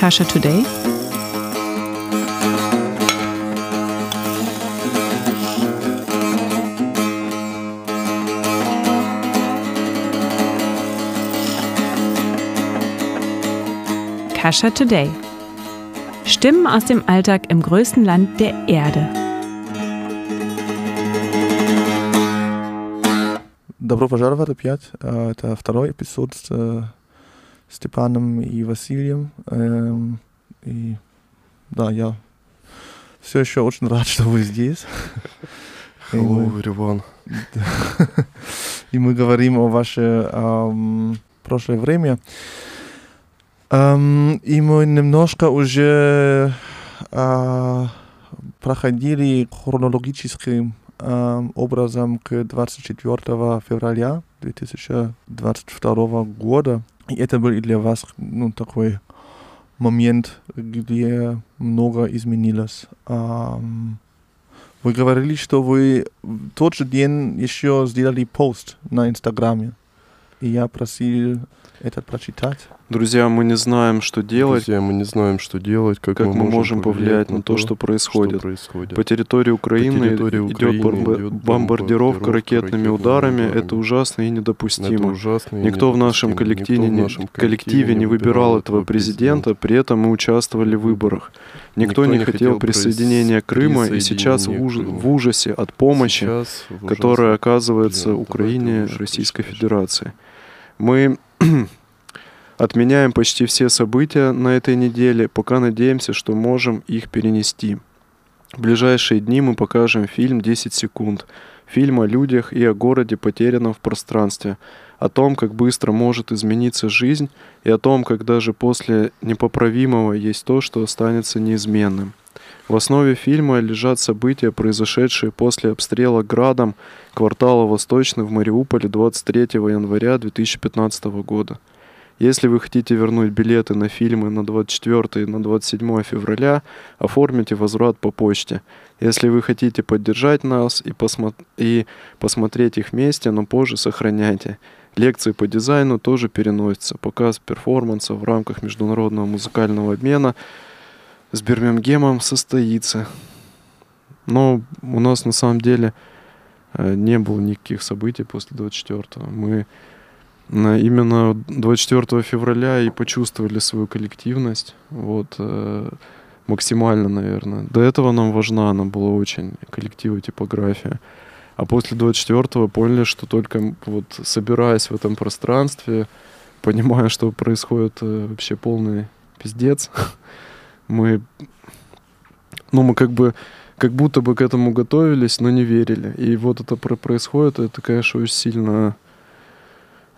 Kasha Today? Kasha Today. Stimmen aus dem Alltag im größten Land der Erde. Добро пожаловать опять. Э, Это второй эпизод с э, Степаном и Василием. Эм, И да, я все еще очень рад, что вы здесь. Hello, everyone. И мы говорим о ваше ам, прошлое время. Ам, и мы немножко уже а, проходили хронологическим ам, образом к 24 февраля 2022 года. И это был для вас ну, такой момент, где много изменилось. Вы говорили, что вы в тот же день еще сделали пост на Инстаграме. И я просил это прочитать. Друзья, мы не знаем, что делать, Друзья, мы не знаем, что делать, как, как мы можем повлиять на то, что что происходит. происходит. По территории Украины территории идет Украины идет бомбардировка бомбардировка ракетными ударами. ударами. Это ужасно и Это недопустимо. ужасно и Никто в нашем недопустимо. коллективе, Никто в не, нашем коллективе не выбирал этого президента, при этом мы участвовали в выборах. Никто, не хотел присоединения Крыма и сейчас в, уж- в ужасе от помощи, которая оказывается Украине Российской. Федерации. Мы отменяем почти все события на этой неделе, пока надеемся, что можем их перенести. В ближайшие дни мы покажем фильм «10 секунд». Фильм о людях и о городе, потерянном в пространстве. О том, как быстро может измениться жизнь, и о том, как даже после непоправимого есть то, что останется неизменным. В основе фильма лежат события, произошедшие после обстрела градом квартала Восточный в Мариуполе 23 января 2015 года. Если вы хотите вернуть билеты на фильмы на 24 и на 27 февраля, оформите возврат по почте. Если вы хотите поддержать нас и, посмо- и посмотреть их вместе, но позже сохраняйте. Лекции по дизайну тоже переносятся. Показ перформанса в рамках международного музыкального обмена с Бирмингемом состоится. Но у нас на самом деле э, не было никаких событий после 24-го. Мы именно 24 февраля и почувствовали свою коллективность. Вот, э, максимально, наверное. До этого нам важна, она была очень, коллектив и типография. А после 24-го поняли, что только вот собираясь в этом пространстве, понимая, что происходит э, вообще полный пиздец, мы, ну, мы как бы, как будто бы к этому готовились, но не верили. И вот это про- происходит, это, конечно, очень сильно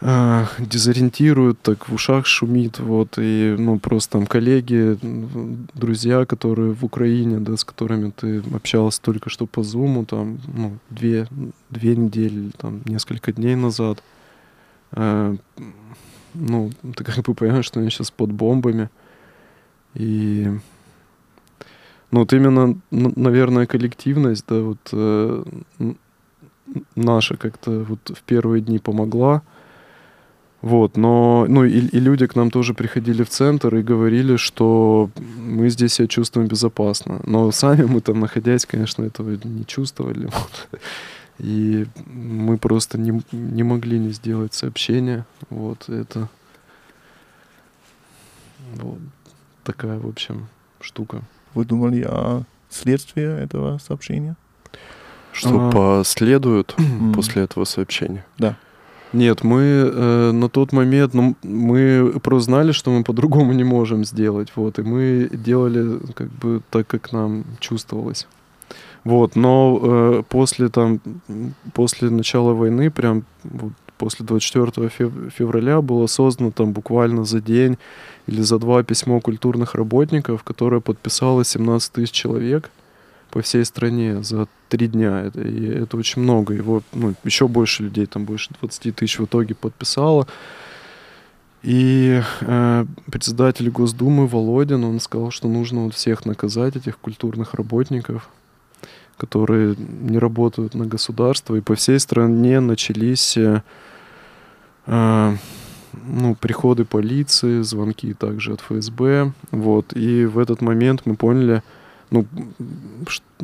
а, дезориентирует, так в ушах шумит, вот, и, ну, просто там коллеги, друзья, которые в Украине, да, с которыми ты общался только что по Зуму, там, ну, две, две недели, там, несколько дней назад, а, ну, ты как бы понимаешь, что они сейчас под бомбами, и, ну, вот именно, наверное, коллективность, да, вот, э, наша как-то вот в первые дни помогла, вот, но, ну, и, и люди к нам тоже приходили в центр и говорили, что мы здесь себя чувствуем безопасно. Но сами мы там, находясь, конечно, этого не чувствовали. вот. И мы просто не, не могли не сделать сообщение. Вот, это вот такая, в общем, штука. Вы думали о следствии этого сообщения? Что А. последует после этого сообщения? Нет, мы э, на тот момент, ну, мы просто знали, что мы по-другому не можем сделать, вот, и мы делали как бы так, как нам чувствовалось. Вот, но э, после там, после начала войны, прям вот, после 24 фев- февраля было создано там буквально за день или за два письмо культурных работников, которое подписало 17 тысяч человек по всей стране за три дня. Это, и это очень много. Его ну, еще больше людей, там больше 20 тысяч в итоге подписало. И э, председатель Госдумы Володин, он сказал, что нужно вот всех наказать, этих культурных работников, которые не работают на государство. И по всей стране начались э, э, ну, приходы полиции, звонки также от ФСБ. Вот. И в этот момент мы поняли, ну,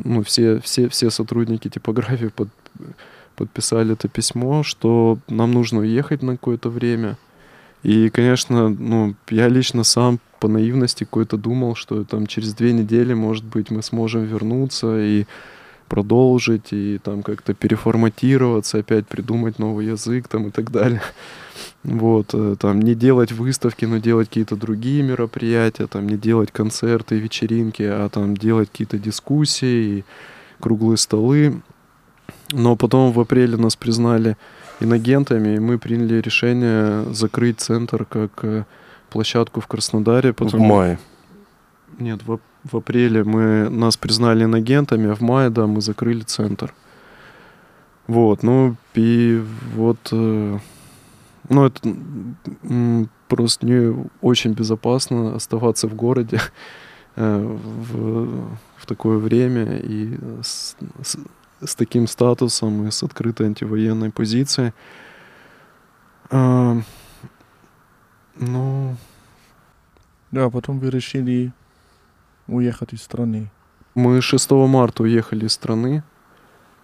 ну все, все, все сотрудники типографии под, подписали это письмо, что нам нужно уехать на какое-то время. И, конечно, ну, я лично сам по наивности какой-то думал, что там через две недели, может быть, мы сможем вернуться и продолжить, и там как-то переформатироваться, опять придумать новый язык там и так далее. Вот, э, там не делать выставки, но делать какие-то другие мероприятия, там не делать концерты, вечеринки, а там делать какие-то дискуссии, и круглые столы. Но потом в апреле нас признали инагентами, и мы приняли решение закрыть центр как э, площадку в Краснодаре. В потому- мае. Нет, в, в апреле мы нас признали инагентами, а в мае, да, мы закрыли центр. Вот, ну и вот, э, ну это просто не очень безопасно оставаться в городе э, в, в такое время и с, с- с таким статусом и с открытой антивоенной позицией. А, ну, Да, потом вы решили уехать из страны. Мы 6 марта уехали из страны.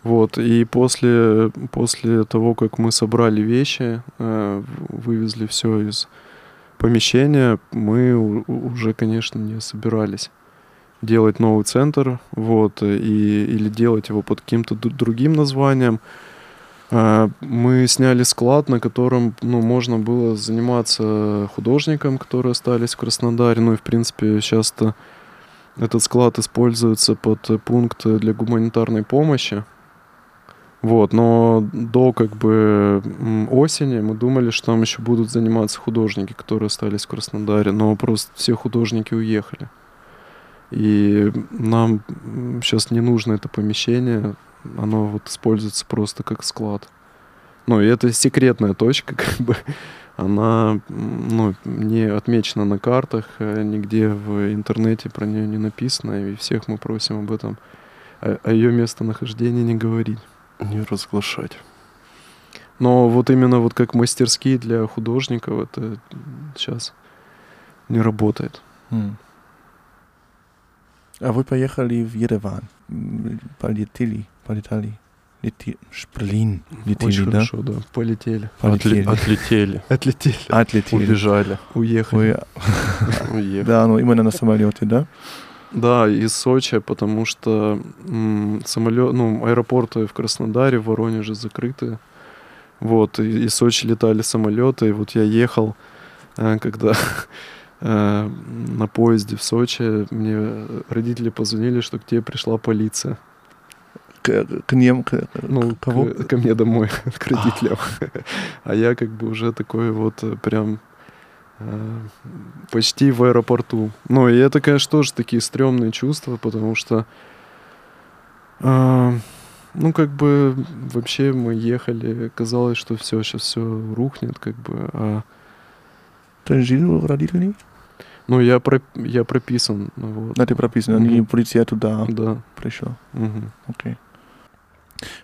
Вот, и после, после того, как мы собрали вещи, э, вывезли все из помещения, мы уже, конечно, не собирались делать новый центр, вот, и, или делать его под каким-то другим названием. А, Мы сняли склад, на котором ну, можно было заниматься художникам, которые остались в Краснодаре. Ну и, в принципе, часто этот склад используется под э, пункт для гуманитарной помощи. Вот, но до как бы осени мы думали, что там еще будут заниматься художники, которые остались в Краснодаре, но просто все художники уехали. И нам сейчас не нужно это помещение, оно вот используется просто как склад. Ну, и это секретная точка, как бы. Она ну, не отмечена на картах, э, нигде в интернете про нее не написано, и всех мы просим об этом, о, о ее местонахождении не говорить. Не разглашать. Но вот именно вот как мастерские для художников это сейчас не работает. М. А вы поехали в Ереван. Полетели, полетали. Лети... Шплин. Летели, Очень да? хорошо, да. Полетели. Полетели. Отли- Отлетели. Отлетели. Отлетели. Убежали. Уехали. Вы- Уехали. Да, ну именно на самолете, да? Да, из Сочи, потому что самолет, ну, аэропорты в Краснодаре, в Воронеже закрыты. Вот, и из Сочи летали самолеты, и вот я ехал, э, когда э, на поезде в Сочи, мне родители позвонили, что к тебе пришла полиция. К, к ним, к, Ну, к кого? К, ко мне домой, к родителям. А я как бы уже такой вот э, прям почти в аэропорту. Ну, и это, конечно, тоже такие стрёмные чувства, потому что, э, ну, как бы вообще мы ехали, казалось, что все, сейчас все рухнет, как бы. А, Ты жил у родителей? ну, я, про, я прописан, вот. Да, ты прописан, они Мгм. полиция туда Да. пришла. мгм. Окей.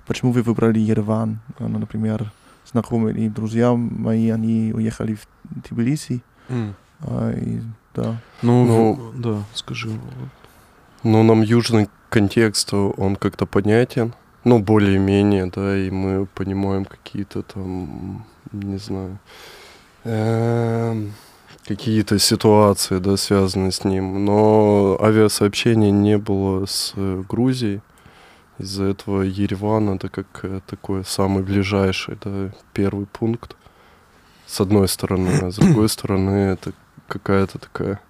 Почему вы выбрали Ереван? А, Ну, например, знакомые и друзья мои, они уехали в Тбилиси. М. а, и, да. Ну, Ну, да, скажи. Ну, нам южный контекст, он как-то понятен. Ну, более-менее, да, и мы понимаем какие-то там, не знаю, эм, какие-то ситуации, да, связанные с ним. Но авиасообщения не было с э, Грузией. Из-за этого Ереван это как э, такой самый ближайший, да, первый пункт. С одной стороны, а с другой стороны это какая-то такая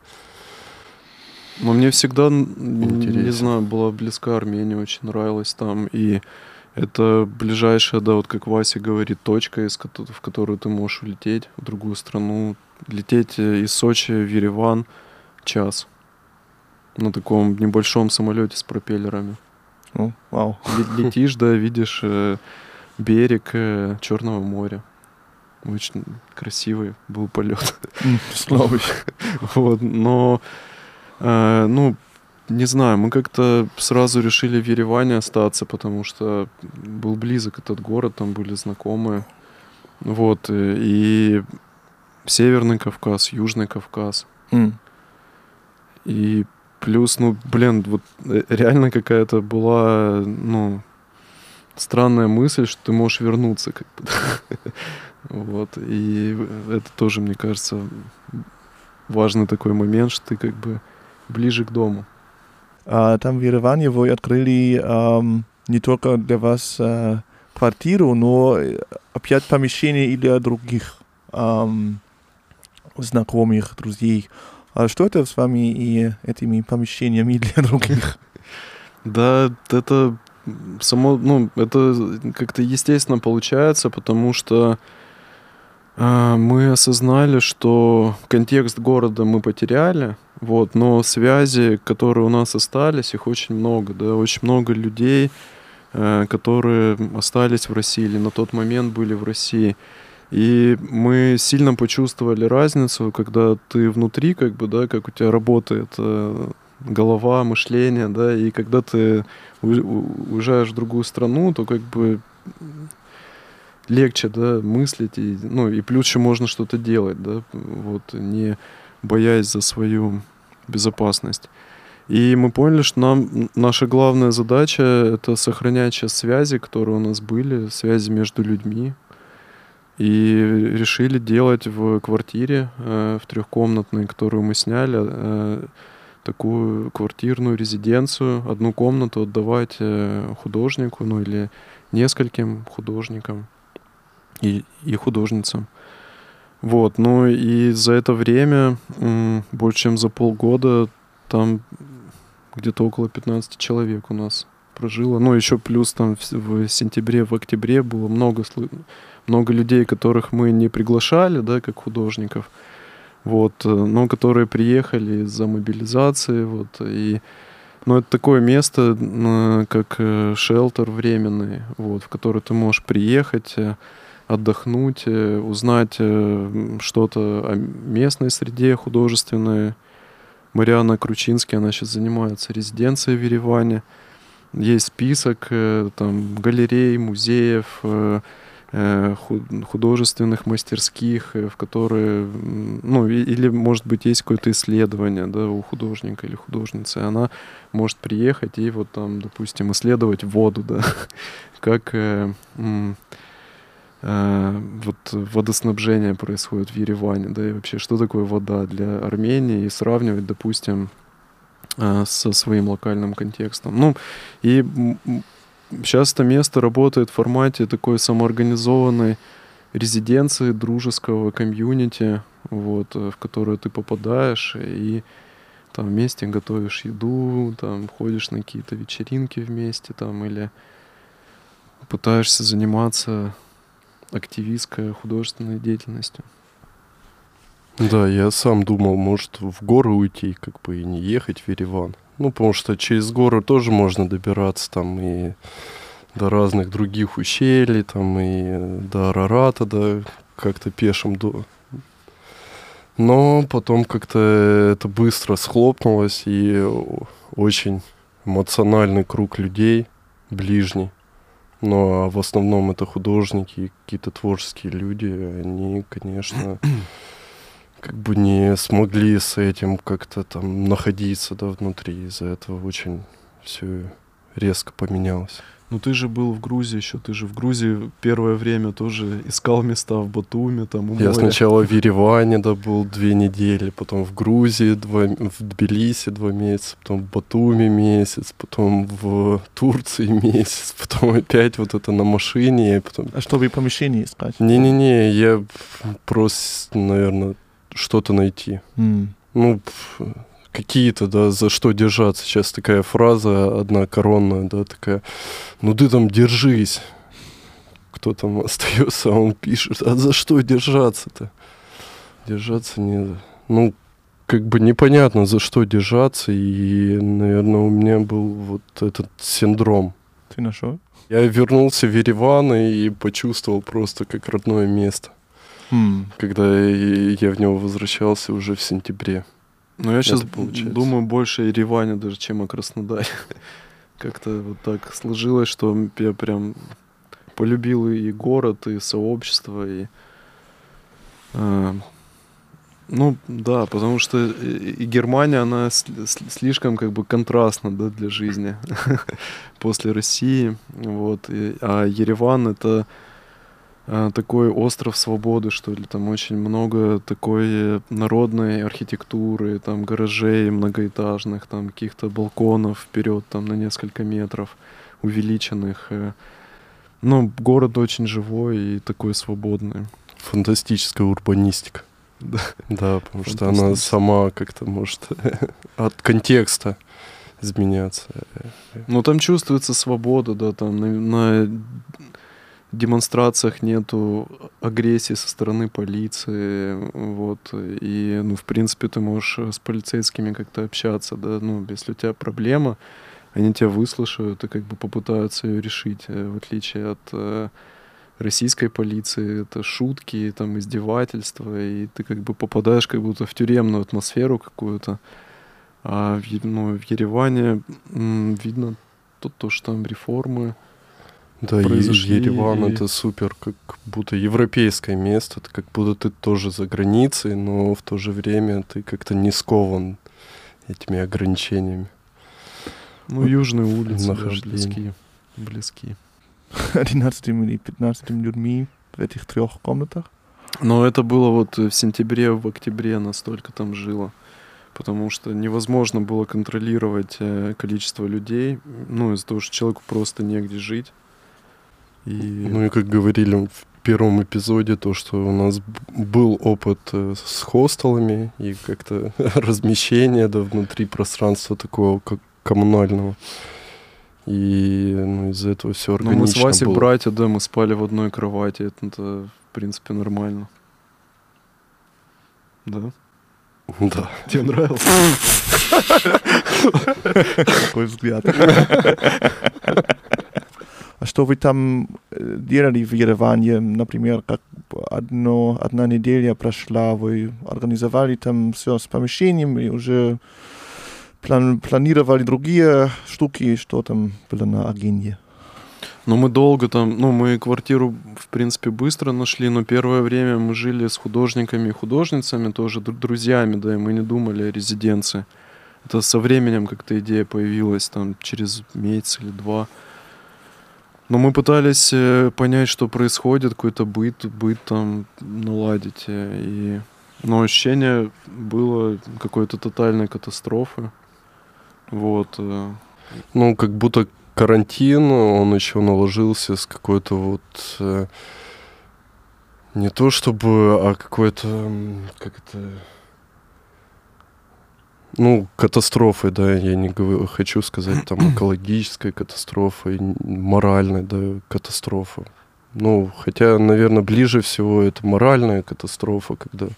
Но мне всегда, н- не Интересно. знаю, была близка Армения, очень нравилась там. И это ближайшая, да, вот как Вася говорит, точка, из в которую ты можешь улететь в другую страну. Лететь э, из Сочи в Ереван час. На таком небольшом самолете с пропеллерами. Ну, вау. Ле- Летишь, да, видишь э, берег э, Черного моря. Очень красивый был полет. Слава Вот, но, э, ну, не знаю, мы как-то сразу решили в Ереване остаться, потому что был близок этот город, там были знакомые. Вот, э, и Северный Кавказ, Южный Кавказ. М. И плюс, ну, блин, вот э, реально какая-то была, ну, странная мысль, что ты можешь вернуться, как бы. Вот. И это тоже, мне кажется, важный такой момент, что ты как бы ближе к дому. А там в Ереване вы открыли ам, не только для вас а, квартиру, но э, опять помещение и для других ам, знакомых, друзей. А что это с вами и этими помещениями для других? Да, это само, ну, это как-то естественно получается, потому что а, мы осознали, что контекст города мы потеряли, вот, но связи, которые у нас остались, их очень много, да, очень много людей, э, которые остались в России или на тот момент были в России. И мы сильно почувствовали разницу, когда ты внутри, как бы, да, как у тебя работает э, голова, мышление, да, и когда ты уезжаешь в другую страну, то как бы легче, да, мыслить, и, ну, и плюс еще можно что-то делать, да, вот, не боясь за свою безопасность. И мы поняли, что нам наша главная задача — это сохранять сейчас связи, которые у нас были, связи между людьми. И решили делать в квартире, э, в трехкомнатной, которую мы сняли, э, такую квартирную резиденцию, одну комнату отдавать э, художнику, ну или нескольким художникам и, и художницам. Вот, ну и за это время, м, больше чем за полгода, там где-то около 15 человек у нас прожило. Ну, еще плюс там в, в сентябре, в октябре было много, слы- много людей, которых мы не приглашали, да, как художников, вот, э, но которые приехали из-за мобилизации, вот, и ну, это такое место, как э, шелтер временный, вот, в который ты можешь приехать, э, отдохнуть, узнать что-то о местной среде художественной. Мариана Кручинский, она сейчас занимается резиденцией в Ереване. Есть список там галерей, музеев, художественных мастерских, э, в которые, ну, или, может быть, есть какое-то исследование, да, у художника или художницы, она может приехать и вот там, допустим, исследовать воду, да, как э, э, вот водоснабжение происходит в Ереване, да, и вообще, что такое вода для Армении, и сравнивать, допустим, э, со своим локальным контекстом. Ну, и сейчас это место работает в формате такой самоорганизованной резиденции дружеского комьюнити, вот, э, в которую ты попадаешь и там вместе готовишь еду, там ходишь на какие-то вечеринки вместе, там или пытаешься заниматься активистской художественной деятельностью. Да, я сам думал, может, в горы уйти, как бы и не ехать в Ереван. Ну, потому что через горы тоже можно добираться там и до разных других ущелий, там и до Арарата, да, как-то пешим до... Но потом как-то это быстро схлопнулось, и очень эмоциональный круг людей, ближний. Но в основном это художники какие-то творческие люди, они, конечно, как бы не смогли с этим как-то там находиться, да, внутри. Из-за этого очень все резко поменялось. Ну ты же был в Грузии еще, ты же в Грузии первое время тоже искал места в Батуми, там у Я моря. сначала в Ереване, да, был две недели, потом в Грузии, два, в Тбилиси два месяца, потом в Батуми месяц, потом в Турции месяц, потом опять вот это на машине, и потом... А чтобы помещение искать? Не-не-не, я просто, наверное, что-то найти. М. Ну, какие-то, да, за что держаться. Сейчас такая фраза одна коронная, да, такая, ну ты там держись. Кто там остается, а он пишет, а за что держаться-то? Держаться не... Ну, как бы непонятно, за что держаться, и, наверное, у меня был вот этот синдром. Ты нашел? Я вернулся в Ереван и почувствовал просто как родное место, М. когда я в него возвращался уже в сентябре. Но я сейчас получается. думаю больше о Ереване даже, чем о Краснодаре. Как-то вот так сложилось, что я прям полюбил и город, и сообщество, и э, Ну, да, потому что и Германия, она слишком как бы контрастна, да, для жизни после России, вот, а Ереван — это такой остров свободы, что ли, там очень много такой народной архитектуры, там гаражей многоэтажных, там каких-то балконов вперед, там на несколько метров увеличенных. Э. Ну, город очень живой и такой свободный. Фантастическая урбанистика. Да, да потому что она сама как-то может от контекста изменяться. Ну, там чувствуется свобода, да, там на, на демонстрациях нету агрессии со стороны полиции, вот, и, ну, в принципе, ты можешь с полицейскими как-то общаться, да, ну, если у тебя проблема, они тебя выслушают и как бы попытаются ее решить, э, в отличие от э, российской полиции, это шутки, там, издевательства, и ты как бы попадаешь как будто в тюремную атмосферу какую-то, а в, ну, в Ереване м, видно то, то, что там реформы, да, произошли. Ереван и... это супер, как будто европейское место, это как будто ты тоже за границей, но в то же время ты как-то не скован этими ограничениями. Ну, южные улицы, да, близкие. Близкие. 11 или 15 людьми в этих трех комнатах? Но это было вот в сентябре, в октябре настолько там жило. Потому что невозможно было контролировать э, количество людей, ну, из-за того, что человеку просто негде жить. И... Ну и как говорили в первом эпизоде, то, что у нас был опыт э, с хостелами и как-то размещение да, внутри пространства такого как коммунального. И ну, из-за этого все органично Ну, мы с Васей было. братья, да, мы спали в одной кровати. Это, это в принципе, нормально. Да? Да. Тебе нравился? Такой взгляд. А что вы там делали в Ереване? Например, как одно, одна неделя прошла, вы организовали там все с помещением и уже план, планировали другие штуки, что там было на агенде? Ну, мы долго там, ну, мы квартиру, в принципе, быстро нашли, но первое время мы жили с художниками и художницами, тоже друзьями, да, и мы не думали о резиденции. Это со временем как-то идея появилась, там, через месяц или два. Но мы пытались э, понять, что происходит, какой-то быт, быт там наладить. Э, и... Но ощущение было какой-то тотальной катастрофы. Вот. Э. Ну, как будто карантин, он еще наложился с какой-то вот... Не то чтобы, а какой-то... Как это ну, катастрофы, да, я не говорю, хочу сказать, там, экологической катастрофой, моральной, да, катастрофа. Ну, хотя, наверное, ближе всего это моральная катастрофа, когда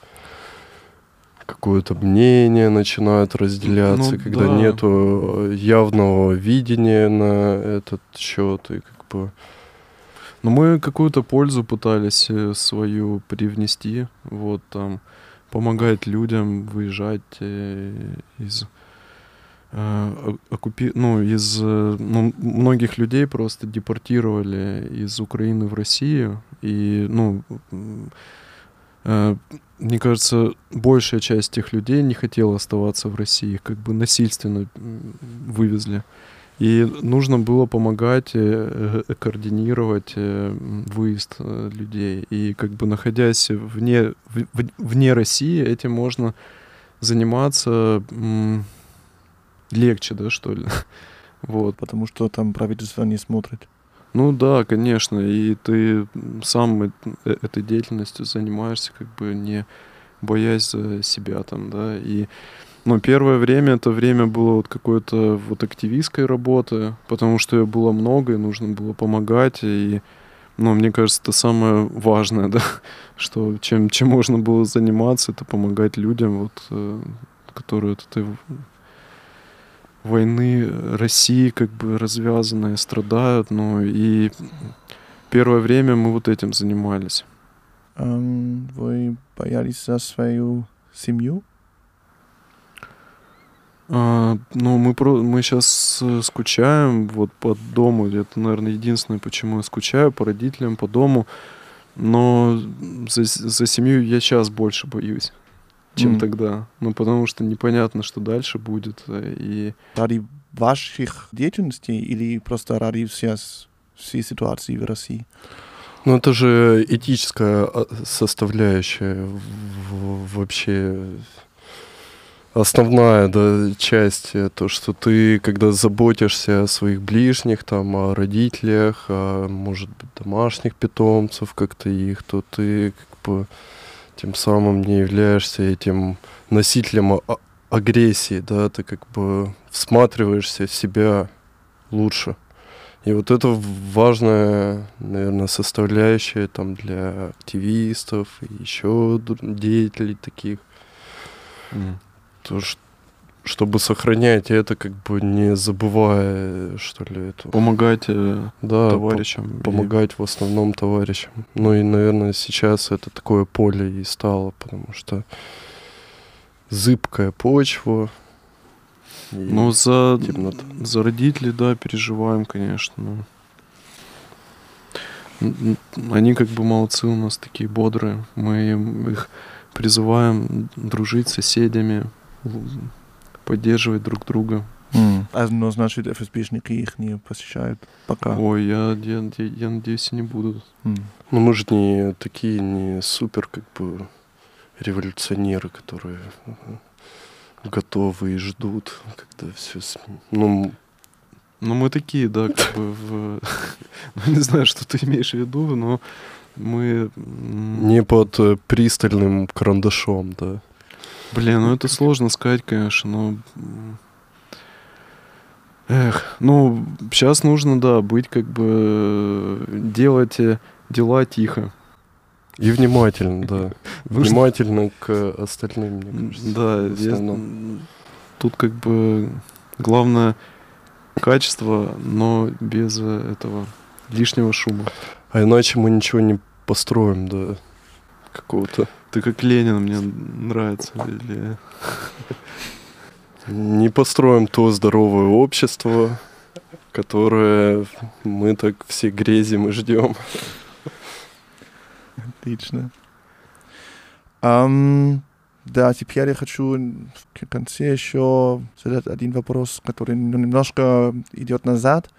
какое-то мнение начинает разделяться, ну, когда да. нету явного видения на этот счет и как бы. Но ну, мы какую-то пользу пытались э, свою привнести, вот там помогает людям выезжать э, из э, оккупи... ну, из э, ну, многих людей просто депортировали из Украины в Россию. И, ну, мне кажется, большая часть тех людей не хотела оставаться в России, их как бы насильственно вывезли. И нужно было помогать э, э, координировать э, выезд людей. И как бы находясь вне, вне России, этим можно заниматься легче, да, что ли. Вот. Потому что там правительство не смотрит. Ну да, конечно, и ты сам этой деятельностью занимаешься, как бы не боясь за себя там, да, и но первое время это время было вот какой-то вот активистской работы, потому что ее было много, и нужно было помогать, и ну, мне кажется, это самое важное, да, что чем, чем можно было заниматься, это помогать людям, вот, э, которые от этой войны России как бы развязанные, страдают, ну, и первое время мы вот этим занимались. Um, вы боялись за свою семью? А, ну, мы, про, мы сейчас э, скучаем вот по дому. Это, наверное, единственное, почему я скучаю по родителям, по дому. Но за, за семью я сейчас больше боюсь. чем Мгм. тогда. Ну, потому что непонятно, что дальше будет. э, И Ради ваших деятельностей или просто ради всей, всей ситуации в России? Ну, это же этическая а, составляющая в- в- вообще основная да, часть, то, что ты, когда заботишься о своих ближних, там, о родителях, о, может быть, домашних питомцев, как-то их, то ты как бы тем самым не являешься этим носителем а- агрессии, да, ты как бы всматриваешься в себя лучше. И вот это важная, наверное, составляющая там для активистов и еще деятелей таких, м, то, чтобы сохранять это, как бы не забывая, что ли, эту... помогать э, Да, по- товарищам. и- помогать в основном товарищам. Ну и, наверное, сейчас это такое поле и стало, потому что зыбкая почва. и- Ну, за, темнота. за родителей, да, переживаем, конечно. Они как бы молодцы у нас такие бодрые. Мы их призываем дружить с соседями, поддерживать друг друга. А, ну, значит, ФСБшники их не посещают пока. Ой, я, я, я, я надеюсь, они будут. Ну мы же не такие, не супер, как бы, революционеры, которые э, готовы и ждут, когда все... Ну, Ну, мы такие, да, как бы в... Ну, не знаю, что ты имеешь в виду, но мы... не под э, пристальным карандашом, да. Блин, ну это сложно сказать, конечно, но... Эх, ну, сейчас нужно, да, быть как бы... э, Делать э, дела тихо. И внимательно, да. Внимательно к остальным, мне кажется. Да, я- тут как бы главное качество, но без э, этого лишнего шума. А иначе мы ничего не построим, да, какого-то. Ты как Ленин, мне нравится. Или... Не построим то здоровое общество, которое мы так все грезим и ждем. Отлично. Ам, да, теперь я хочу в конце еще задать один вопрос, который немножко идет назад.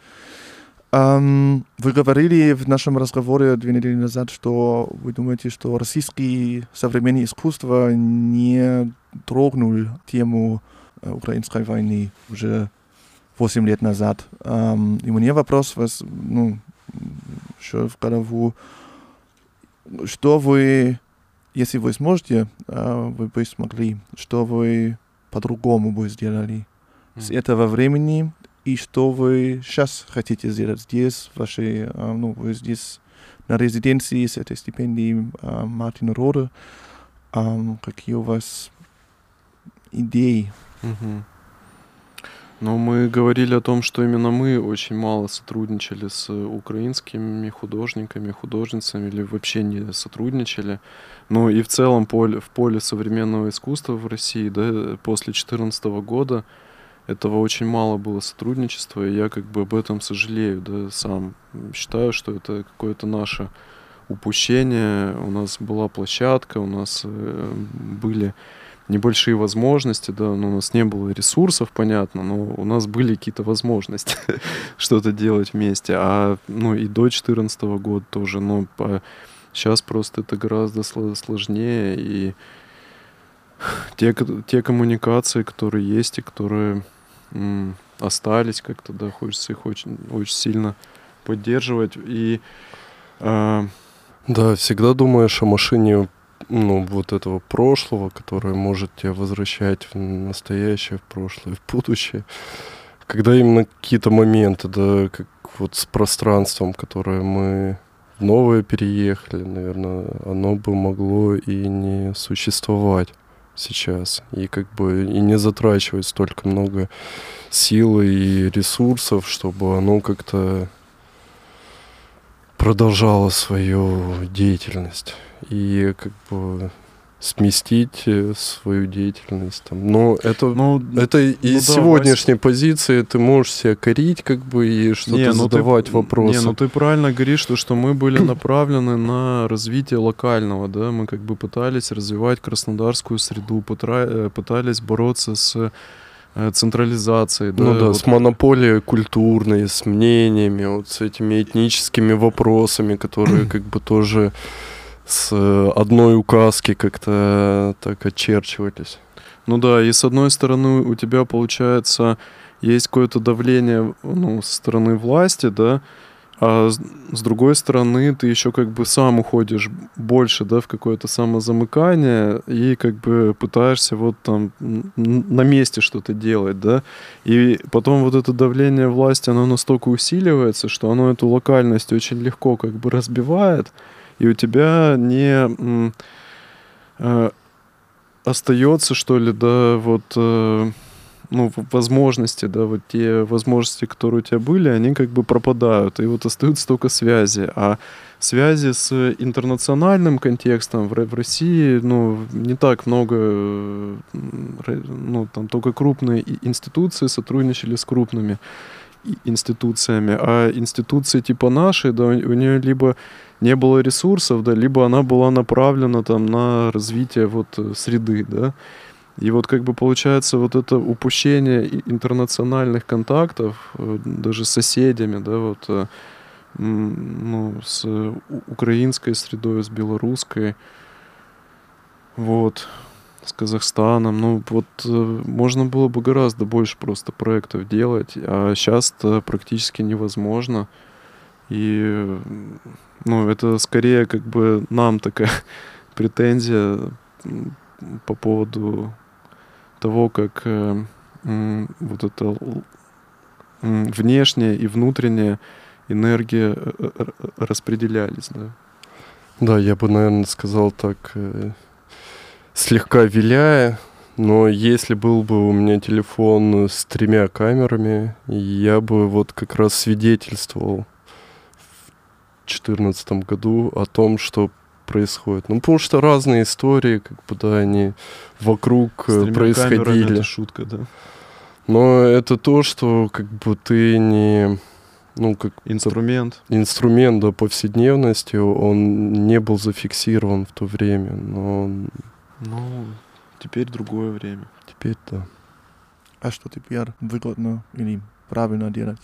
Ам, вы говорили в нашем разговоре две недели назад, что вы думаете, что российское современное искусство не трогнул тему э, украинской войны уже 8 лет назад. Ам, и мне вопрос вас, ну, еще в голову, что вы, если вы сможете, а, вы бы смогли, что вы по-другому бы сделали с этого времени, и что вы сейчас хотите сделать здесь, в вашей, а, ну, вы здесь на резиденции с этой стипендией а, Мартина Рода, Ам, какие у вас идеи? Мгм. Но мы говорили о том, что именно мы очень мало сотрудничали с украинскими художниками, художницами или вообще не сотрудничали. Ну и в целом поле, в поле современного искусства в России, да, после 2014 года этого очень мало было сотрудничества, и я как бы об этом сожалею, да, сам считаю, что это какое-то наше упущение. У нас была площадка, у нас э, были небольшие возможности, да, но у нас не было ресурсов, понятно, но у нас были какие-то возможности что-то делать вместе. А, ну, и до 2014 года тоже, но по... сейчас просто это гораздо сло- сложнее, и те, те коммуникации, которые есть и которые остались как-то, да, хочется их очень, очень сильно поддерживать. И а, Да, всегда думаешь о машине, ну, вот этого прошлого, которое может тебя возвращать в настоящее, в прошлое, в будущее. Когда именно какие-то моменты, да, как вот с пространством, которое мы в новое переехали, наверное, оно бы могло и не существовать сейчас. И как бы и не затрачивать столько много сил и ресурсов, чтобы оно как-то продолжала свою деятельность. И как бы сместить э, свою деятельность. Там. Но это, Ну, это из ну да, сегодняшней позиции ты можешь себя корить, как бы, и что-то ну ты- задавать вопросы. Не, ну ты правильно говоришь, что, что мы были направлены на развитие локального, да, мы как бы пытались развивать краснодарскую среду, э, пытались бороться с э, централизацией, да, Ну да, вот. с монополией культурной, с мнениями, вот с этими этническими вопросами, которые как бы тоже с э, одной указки как-то так очерчивались. Ну да, и с одной стороны у тебя получается есть какое-то давление ну, со стороны власти, да, а с, другой стороны ты еще как бы сам уходишь больше, да, в какое-то самозамыкание и как бы пытаешься вот там на месте что-то делать, да, и потом вот это давление власти, оно настолько усиливается, что оно эту локальность очень легко как бы разбивает, и у тебя не э, остается, что ли, да, вот, э, ну, возможности, да, вот те возможности, которые у тебя были, они как бы пропадают, и вот остаются только связи. А связи с интернациональным контекстом в, в России, ну, не так много, ну, там только крупные институции сотрудничали с крупными институциями, а институции типа нашей, да, у, нее либо не было ресурсов, да, либо она была направлена там на развитие вот э, среды, да. И вот как бы получается вот это упущение интернациональных контактов, э, даже с соседями, да, вот, э, ну, с украинской средой, с белорусской, вот, с Казахстаном, ну, вот э, можно было бы гораздо больше просто проектов делать, а сейчас это практически невозможно. И, э, ну, это скорее как бы нам такая претензия по поводу того, как э, вот л- м, внешняя и внутренняя энергия э, э, распределялись, да. Да, я бы, наверное, сказал так, э, слегка виляя, но если был бы у меня телефон с тремя камерами, я бы вот как раз свидетельствовал в 2014 году о том, что происходит. Ну, потому что разные истории, как бы, да, они вокруг С э, тремя камерами происходили. Это шутка, да. Но это то, что как бы ты не... Ну, как Инструмент. инструмент да, повседневности, он не был зафиксирован в то время, но он Ну, теперь другое время. теперь да. А что теперь выгодно или правильно делать?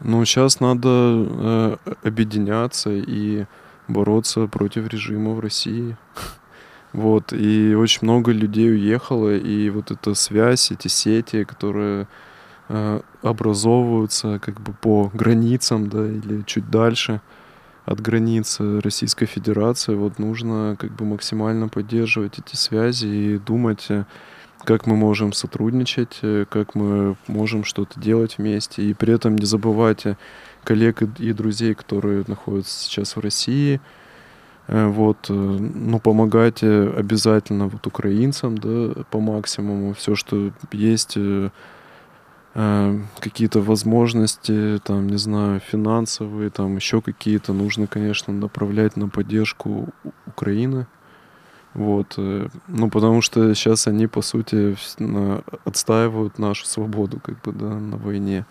Ну, сейчас надо э, объединяться и бороться против режима в России. Вот, и очень много людей уехало, и вот эта связь, эти сети, которые э, образовываются как бы по границам, да, или чуть дальше от границы Российской Федерации, вот нужно как бы максимально поддерживать эти связи и думать, э, как мы можем сотрудничать, э, как мы можем что-то делать вместе, и при этом не забывать о коллег и друзей, которые находятся сейчас в России, Э, вот, э, ну, помогать э, обязательно вот украинцам, да, по максимуму, все, что есть, э, э, какие-то возможности, там, не знаю, финансовые, там, еще какие-то, нужно, конечно, направлять на поддержку Украины, вот, э, ну, потому что сейчас они, по сути, отстаивают нашу свободу, как бы, да, на войне,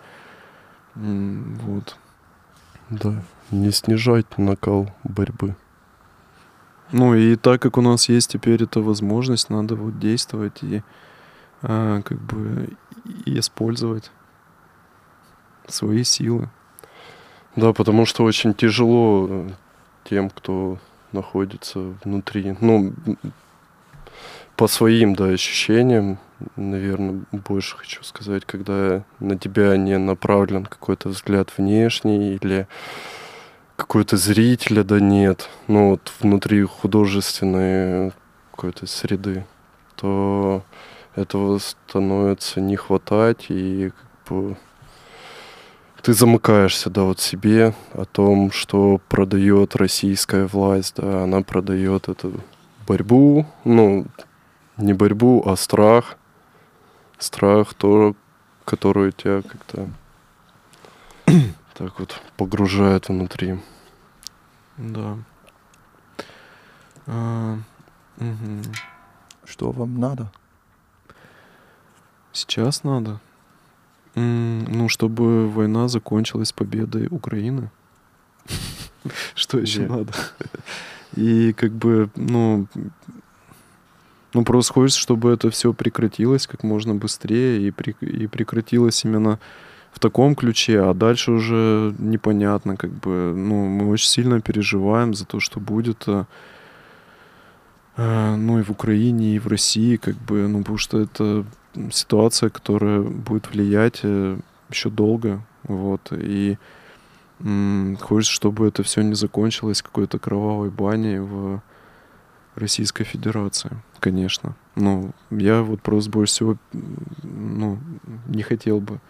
вот. Да, не снижать накал борьбы. Ну и так как у нас есть теперь эта возможность, надо вот действовать и а, как бы использовать свои силы. Да, потому что очень тяжело э, тем, кто находится внутри. Ну, по своим, да, ощущениям, наверное, больше хочу сказать, когда на тебя не направлен какой-то взгляд внешний или какой-то зрителя, да нет, ну вот внутри художественной какой-то среды, то этого становится не хватать, и как бы ты замыкаешься, да, вот себе о том, что продает российская власть, да, она продает эту борьбу, ну, не борьбу, а страх, страх, то, который тебя как-то так вот погружает внутри. Да. А, Мгм. Что вам надо? Сейчас надо. Ну, чтобы война закончилась победой Украины. Что еще надо? И как бы, ну, ну, просто хочется, чтобы это все прекратилось как можно быстрее и, прек- и прекратилось именно в таком ключе, а дальше уже непонятно, как бы, ну, мы очень сильно переживаем за то, что будет, а, а, ну, и в Украине, и в России, как бы, ну, потому что это ситуация, которая будет влиять еще долго, вот, и м, хочется, чтобы это все не закончилось какой-то кровавой баней в Российской Федерации, конечно. Ну, я вот просто больше всего, ну, не хотел бы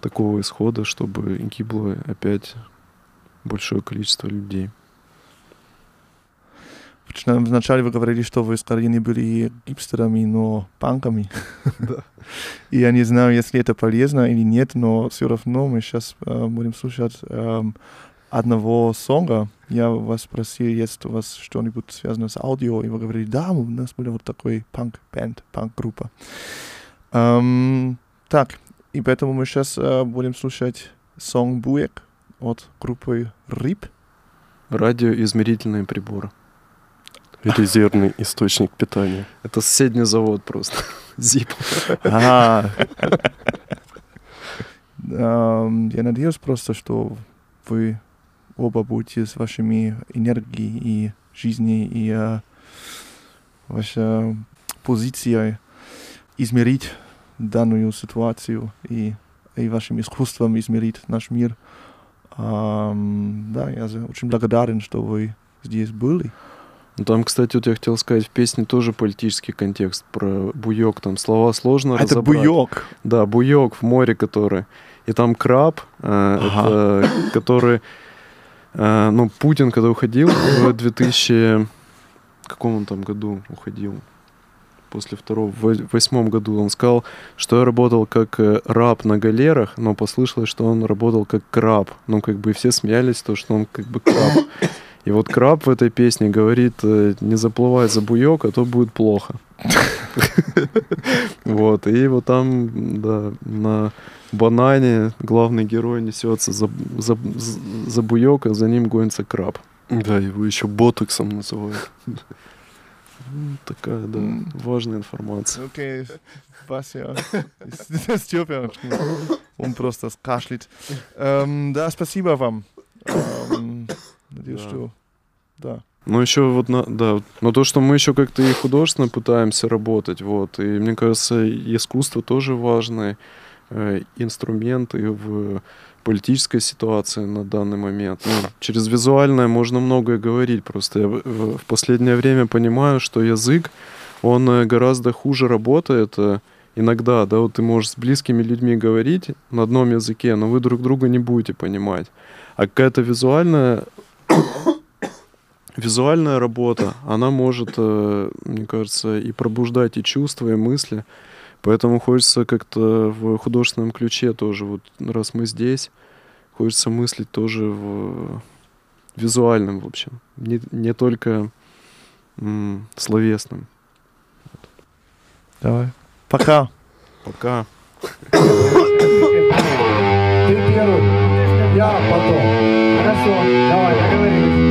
такого исхода, чтобы гибло опять большое количество людей. Вначале вы говорили, что вы скорее не были гипстерами, но панками. И я не знаю, если это полезно или нет, но все равно мы сейчас будем слушать эм, одного сонга. Я вас спросил, есть у вас что-нибудь связано с аудио, и вы говорили, да, у нас была вот такой панк-бенд, панк-группа. Эм, так, и поэтому мы сейчас будем слушать сон «Буек» от группы RIP. Радиоизмерительные приборы. Резервный источник питания. Это соседний завод просто. ЗИП. А. Я надеюсь просто, что вы оба будете с вашими энергией и жизнью и э, вашей позицией измерить данную ситуацию и, и вашим искусством измерить наш мир. Эм, Да, я очень благодарен, что вы здесь были. Ну, Там, кстати, вот я хотел сказать, в песне тоже политический контекст про буёк. Там слова сложно Это разобрать. буёк. Да, буёк в море, который. И там краб, э, Ага. это, который... э, ну, Путин, когда уходил в 2000... Каком он там году уходил? После второго, в во- восьмом году он сказал, что я работал как э, раб на галерах, но послышалось, что он работал как краб. Ну, как бы все смеялись, то, что он как бы краб. И вот краб в этой песне говорит, э, не заплывай за буёк, а то будет плохо. Вот, и вот там, да, на банане главный герой несется за, за, за буёк, а за ним гонится краб. Да, его еще ботоксом называют. М, Такая, да, важная информация. Окей, Вася, Степа, он просто кашляет. Эм, Да, спасибо вам. Надеюсь, Да. что... Да. Ну, еще вот, на, да, но то, что мы еще как-то и художественно пытаемся работать, вот, и мне кажется, и искусство тоже важный э, инструмент и в политической ситуации на данный момент. Ну, через визуальное можно многое говорить, просто я в, в- в последнее время понимаю, что язык, он э, гораздо хуже работает э, иногда, да, вот ты можешь с близкими людьми говорить на одном языке, но вы друг друга не будете понимать. А какая-то визуальная визуальная работа, она может, э, мне кажется, и пробуждать и чувства, и мысли. Поэтому хочется как-то в художественном ключе тоже, вот раз мы здесь, хочется мыслить тоже в визуальном, в общем. Не, не только м, словесным. Давай. Пока. Пока. Ты первый, я потом. Хорошо, давай, договорились.